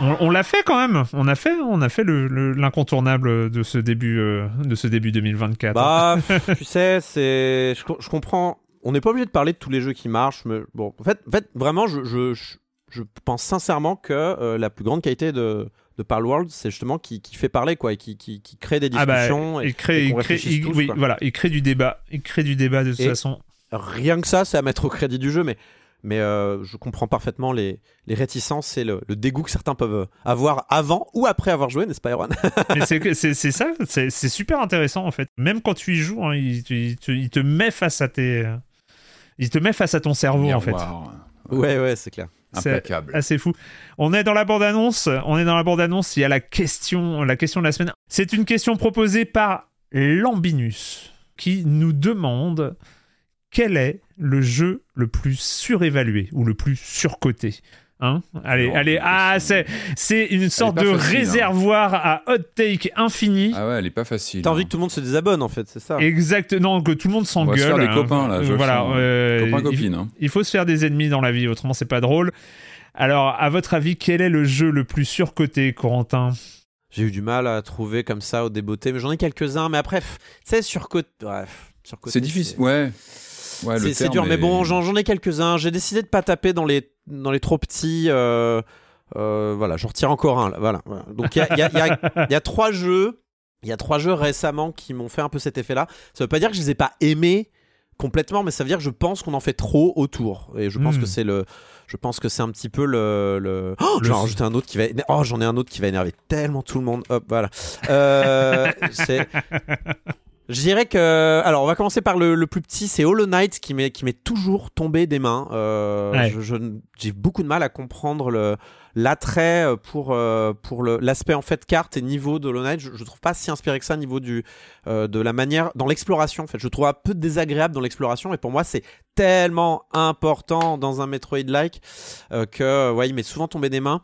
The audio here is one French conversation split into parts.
On, on l'a fait quand même. On a fait, on a fait le- le- l'incontournable de ce début, euh, de ce début 2024. Bah, tu sais, c'est. Je, co- je comprends. On n'est pas obligé de parler de tous les jeux qui marchent, mais bon. En fait, en fait vraiment, je, je, je, pense sincèrement que euh, la plus grande qualité de, de Palworld, c'est justement qui, qui fait parler, quoi, et qui, qui, qui crée des Ah bah, discussions. et- il crée, et il crée- il- tous, oui, voilà, il crée du débat. Il crée du débat de toute Et- façon. Rien que ça, c'est à mettre au crédit du jeu, mais. Mais euh, je comprends parfaitement les, les réticences et le, le dégoût que certains peuvent avoir avant ou après avoir joué, n'est-ce pas, Erwan? Mais c'est ça, c'est super intéressant en fait. Même quand tu y joues, hein, il, te- il te, il te met face à tes, il te met face à ton cerveau en fait. Ouais, ouais, c'est clair. C'est Impeccable. assez fou. On est dans la bande annonce. On est dans la bande annonce. Il y a la question, la question de la semaine. C'est une question proposée par Lambinus qui nous demande quel est le jeu le plus surévalué ou le plus surcoté. Hein? Allez, Non, allez, c'est ah, c'est c'est une sorte de facile, hein. réservoir à hot take infini. Ah ouais, elle est pas facile. T'as envie hein. que tout le monde se désabonne, en fait, c'est ça? Exactement, que tout le monde On va se s'engueule. faire des hein. copains, là, je Voilà, euh, Copains, il- copines. hein. il faut se faire des ennemis dans la vie, autrement c'est pas drôle. Alors, à votre avis, quel est le jeu le plus surcoté, Corentin? J'ai eu du mal à trouver comme ça au débeauté, mais j'en ai quelques-uns. Mais après, sais, surcoté. Bref, surcoté. C'est difficile. Ouais. Ouais, C'est dur, mais bon, j'en j'en ai quelques-uns. J'ai décidé de pas taper dans les, dans les trop petits. euh, euh, voilà, j'en retire encore un. Là, voilà, voilà. Donc, il y a, il y y y a trois jeux. Il y a trois jeux récemment qui m'ont fait un peu cet effet-là. Ça veut pas dire que je les ai pas aimés complètement, mais ça veut dire que je pense qu'on en fait trop autour. Et je pense Hmm. que c'est le. Je pense que c'est un petit peu le. le... Oh, Le- je vais en rajouter un autre qui va. Oh, j'en ai un autre qui va énerver tellement tout le monde. Hop, voilà. Euh, c'est. Je dirais que. Alors, on va commencer par le, le plus petit, c'est Hollow Knight qui m'est qui m'est toujours tombé des mains. Euh, Ouais. je- je- J'ai beaucoup de mal à comprendre le l'attrait pour euh, pour le- l'aspect en fait carte et niveau de Hollow Knight. Je, je trouve pas si inspiré que ça au niveau du euh, de la manière dans l'exploration. En fait, je trouve un peu désagréable dans l'exploration et pour moi c'est tellement important dans un Metroid-like euh, que ouais, il m'est souvent tombé des mains.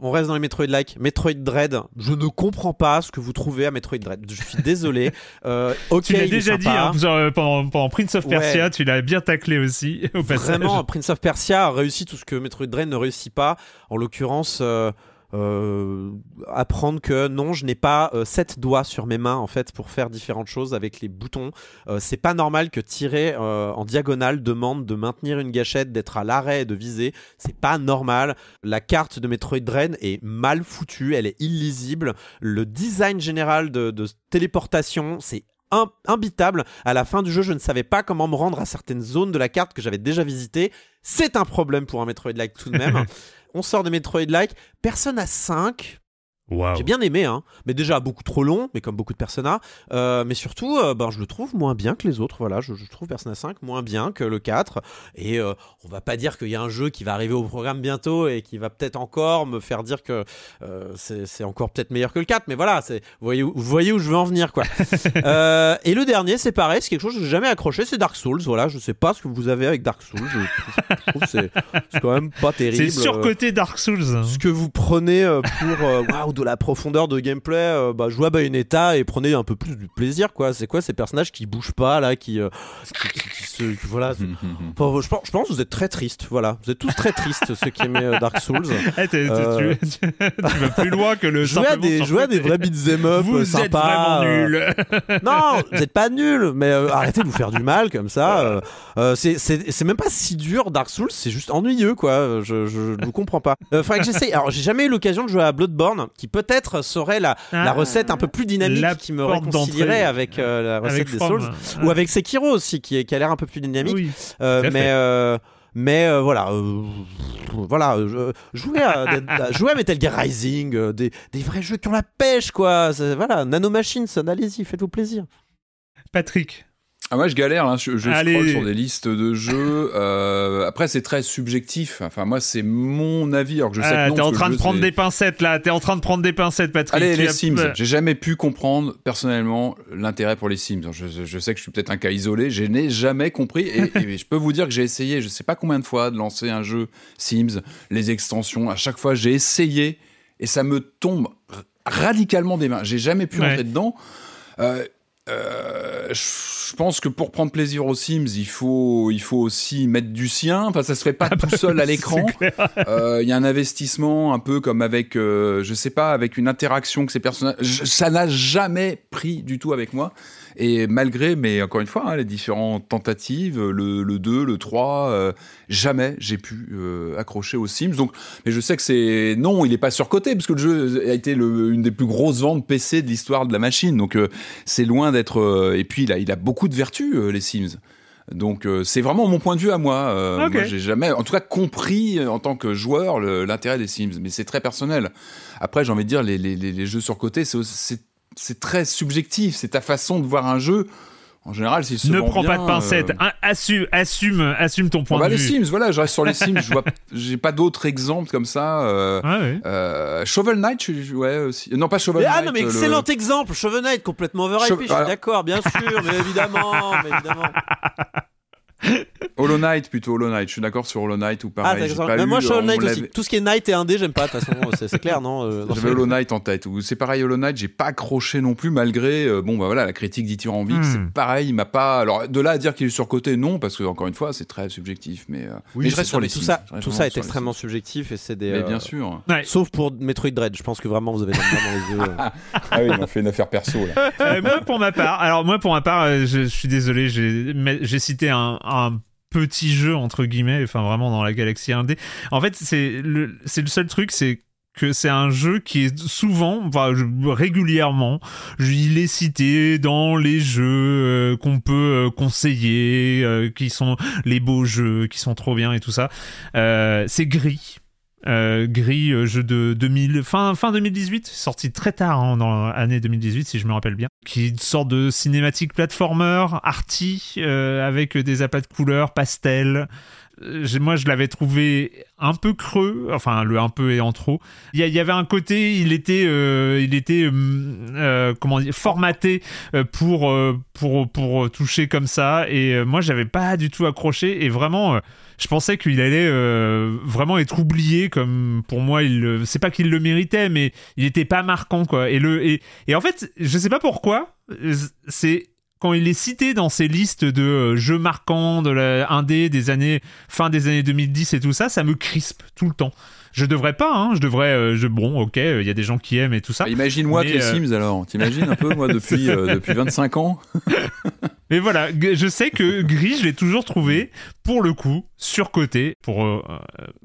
On reste dans les Metroid-like. Metroid Dread, je ne comprends pas ce que vous trouvez à Metroid Dread. Je suis désolé. Euh, ok, Tu l'as déjà dit hein, genre, pendant, pendant Prince of Ouais. Persia, tu l'as bien taclé aussi, au. Vraiment, Prince of Persia a réussi tout ce que Metroid Dread ne réussit pas. En l'occurrence, euh, euh, apprendre que non, je n'ai pas euh, sept doigts sur mes mains en fait pour faire différentes choses avec les boutons. Euh, c'est pas normal que tirer en diagonale demande de maintenir une gâchette, d'être à l'arrêt et de viser. C'est pas normal. La carte de Metroid Dread est mal foutue, elle est illisible. Le design général de, téléportation, c'est imbitable. À la fin du jeu, je ne savais pas comment me rendre à certaines zones de la carte que j'avais déjà visitées. C'est un problème pour un Metroid-like tout de même. On sort de Metroid-like. Persona 5, J'ai bien aimé, hein, mais déjà beaucoup trop long, mais comme beaucoup de Persona. Euh, mais surtout, euh, ben, je le trouve moins bien que les autres. Voilà, je, je trouve Persona 5 moins bien que le 4. Et euh, on va pas dire qu'il y a un jeu qui va arriver au programme bientôt et qui va peut-être encore me faire dire que euh, c'est encore peut-être meilleur que le 4. Mais voilà, vous voyez, où, vous voyez où je veux en venir, quoi. Et le dernier, c'est pareil, c'est quelque chose que j'ai jamais accroché, c'est Dark Souls. Voilà, je sais pas ce que vous avez avec Dark Souls. Je trouve, c'est quand même pas terrible. C'est surcoté Dark Souls. Ce que vous prenez pour de la profondeur de gameplay, euh, bah, jouez à Bayonetta et prenez un peu plus du plaisir, quoi. C'est quoi ces personnages qui bougent pas, là, qui. euh, qui, qui- qui se. qui- voilà. Enfin, je, pense, je pense que vous êtes très tristes, voilà. Vous êtes tous très tristes, ceux qui aimaient euh, Dark Souls. Eh, Euh. tu, vas plus loin que le Jouez à, simplement des, jouez à des vrais beat'em up Vous euh, êtes sympas. vraiment nuls. non, vous êtes pas nuls, mais arrêtez de vous faire du mal comme ça. c'est- c'est c'est même pas si dur Dark Souls, c'est juste ennuyeux quoi. Je, je, je vous comprends pas. Faudrait que j'essaye. Alors j'ai jamais eu l'occasion de jouer à Bloodborne, qui peut-être serait la, la Ah, recette un peu plus dynamique la qui me réconcilierait avec euh, la recette Avec des From. Souls. Ah. Ou avec Sekiro aussi, qui, est- qui a l'air un peu plus dynamique. Oui. Euh, mais euh, mais euh, voilà, euh, voilà, je, jouer à, à- jouer à Metal Gear Rising, euh, des, des vrais jeux qui ont la pêche quoi. Voilà, Nanomachines, allez-y, faites-vous plaisir. Patrick. Ah, moi, je galère. Hein. Je, je Allez. scrolle sur des listes de jeux. Euh, après, c'est très subjectif. Enfin, moi, c'est mon avis. Alors que je sais Ah, que non, T'es en que train de prendre des pincettes là. T'es en train de prendre des pincettes, Patrick. Allez, les as- Sims. J'ai jamais pu comprendre personnellement l'intérêt pour les Sims. Je, sais que je suis peut-être un cas isolé. Je n'ai jamais compris. Et, et je peux vous dire que j'ai essayé, je sais pas combien de fois, de lancer un jeu Sims, les extensions. À chaque fois, j'ai essayé et ça me tombe radicalement des mains. J'ai jamais pu Ouais. rentrer dedans. Euh, euh, je pense que pour prendre plaisir aux Sims, il faut, il faut aussi mettre du sien. Enfin, ça se fait pas tout seul à l'écran. Euh, Il y a un investissement un peu comme avec, euh, je sais pas, avec une interaction que ces personnages. je- ça n'a jamais pris du tout avec moi. Et malgré, mais encore une fois, hein, les différentes tentatives, le, le 2, le 3, euh, jamais j'ai pu accrocher aux Sims. Donc, mais je sais que c'est. Non, il n'est pas surcoté, parce que le jeu a été le- une des plus grosses ventes PC de l'histoire de la machine. Donc, c'est loin d'être. euh, et puis, il a, il a beaucoup de vertus, euh, les Sims. Donc euh, c'est vraiment mon point de vue à moi. Euh, Ok. Moi j'ai jamais, en tout cas, compris euh, en tant que joueur l'intérêt des Sims, mais c'est très personnel. Après j'ai envie de dire les, les, les- les jeux surcotés, c'est c'est très subjectif. C'est ta façon de voir un jeu. En général, s'il se Ne prends pas bien, de pincettes. euh, Assume, assume, assume ton point bah, de les vue. Sims, voilà, je reste sur les Sims. je vois, j'ai pas d'autres exemples comme ça. Euh, Ouais, ouais. euh, Shovel Knight, je- ouais aussi. Non pas Shovel Mais- Knight. ah non, mais le- excellent exemple, Shovel Knight complètement overhypé, Chauve- je suis d'accord, bien sûr, mais évidemment, mais évidemment. Hollow Knight plutôt Hollow Knight. Je suis d'accord sur Hollow Knight ou Ah, pareil. d'accord. pas Mais eu, moi, Shovel on Knight l'avait- aussi. Tout ce qui est Knight et indé, j'aime pas, de toute façon, c'est- clair, non euh, J'avais Hollow Knight en tête. Ou c'est pareil, Hollow Knight, j'ai pas accroché non plus, malgré euh, bon bah voilà la critique dithyrambique, Hmm. c'est pareil, il m'a pas. Alors de là à dire qu'il est surcoté, non, parce que encore une fois, c'est très subjectif. Mais, euh, mais je reste c'est- sur les tout ça, Je tout ça est extrêmement subjectif et c'est des. Mais bien sûr. Ouais. Sauf pour Metroid Dread, je pense que vraiment vous avez dans les yeux. ah oui, on fait une affaire perso là. Euh, moi, pour ma part, alors moi, pour ma part, je, je suis désolé, j'ai cité un, un petit jeu entre guillemets, enfin vraiment dans la galaxie indé. En fait, c'est le, seul truc, c'est que c'est un jeu qui est souvent, enfin régulièrement, il est cité dans les jeux euh, qu'on peut euh, conseiller, euh, qui sont les beaux jeux, qui sont trop bien et tout ça. C'est Gris. Euh, Gris, euh, jeu de 2000, fin, fin 2018, sorti très tard hein, dans l'année 2018 si je me rappelle bien, qui est une sorte de cinématique platformer, arty, euh, avec des apats de couleurs, pastel. Euh, Moi, je l'avais trouvé un peu creux, enfin le un peu et en trop. Il y, avait un côté, il était, euh, il était, hum, euh, comment dire, formaté euh, pour euh, pour pour toucher comme ça. Et euh, moi, j'avais pas du tout accroché. Et vraiment, euh, je pensais qu'il allait euh, vraiment être oublié comme pour moi il c'est pas qu'il le méritait mais il était pas marquant quoi et le et, et en fait je sais pas pourquoi euh, c'est quand il est cité dans ces listes de euh, jeux marquants de la indé des années fin des années 2010 et tout ça ça me crispe tout le temps je devrais pas hein je devrais euh, je, bon ok euh, il y a des gens qui aiment et tout ça Bah, Imagine-moi les euh, Sims alors. T'imagines un peu moi depuis euh, depuis 25 ans? Mais voilà, je sais que Gris, je l'ai toujours trouvé, pour le coup, surcoté, pour euh,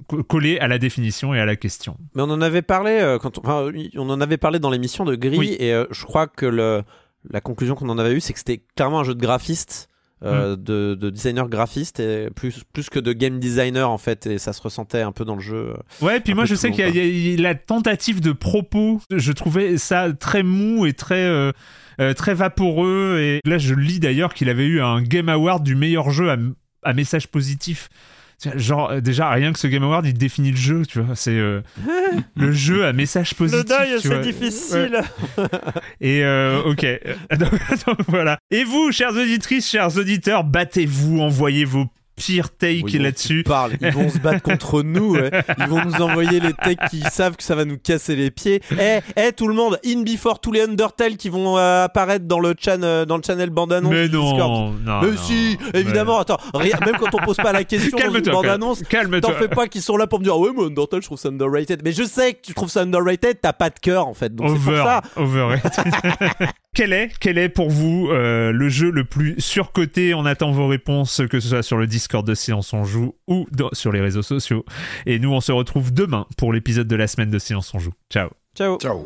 co- coller à la définition et à la question. Mais on en avait parlé euh, quand on, enfin, oui, on en avait parlé dans l'émission de Gris Oui. et euh, je crois que le, la conclusion qu'on en avait eue c'est que c'était clairement un jeu de graphiste euh, de, de designer graphiste et plus plus que de game designer en fait et ça se ressentait un peu dans le jeu. Ouais, puis moi je sais qu'il y, a- y la tentative de propos, je trouvais ça très mou et très euh, euh, très vaporeux et là je lis d'ailleurs qu'il avait eu un Game Award du meilleur jeu à, à message positif. Genre euh, déjà rien que ce Game Award il définit le jeu, tu vois, c'est euh, le jeu à message positif. tu vois. difficile. Et euh, ok, donc, donc, voilà. Et vous, chères auditrices, chers auditeurs, battez-vous, envoyez vos pires takes Oui, bon, là-dessus. ils vont se battre contre nous. ouais. Ils vont nous envoyer les techs qui savent que ça va nous casser les pieds. Eh, eh, tout le monde, in before tous les Undertale qui vont euh, apparaître dans le, chan, euh, dans le channel bande-annonce Mais du Discord. non, non. Mais non, si, mais- évidemment. Attends, rien- même quand on pose pas la question dans une Calme-toi. bande-annonce, Calme-toi. T'en fais pas qu'ils sont là pour me dire ouais mais Undertale je trouve ça underrated mais je sais que tu trouves ça underrated t'as pas de cœur en fait donc c'est pour Over, ça overrated. quel est, quel est pour vous euh, le jeu le plus surcoté? On attend vos réponses, que ce soit sur le Discord de Silence on joue ou dans- sur les réseaux sociaux. Et nous, on se retrouve demain pour l'épisode de la semaine de Silence on joue. Ciao. ciao Ciao.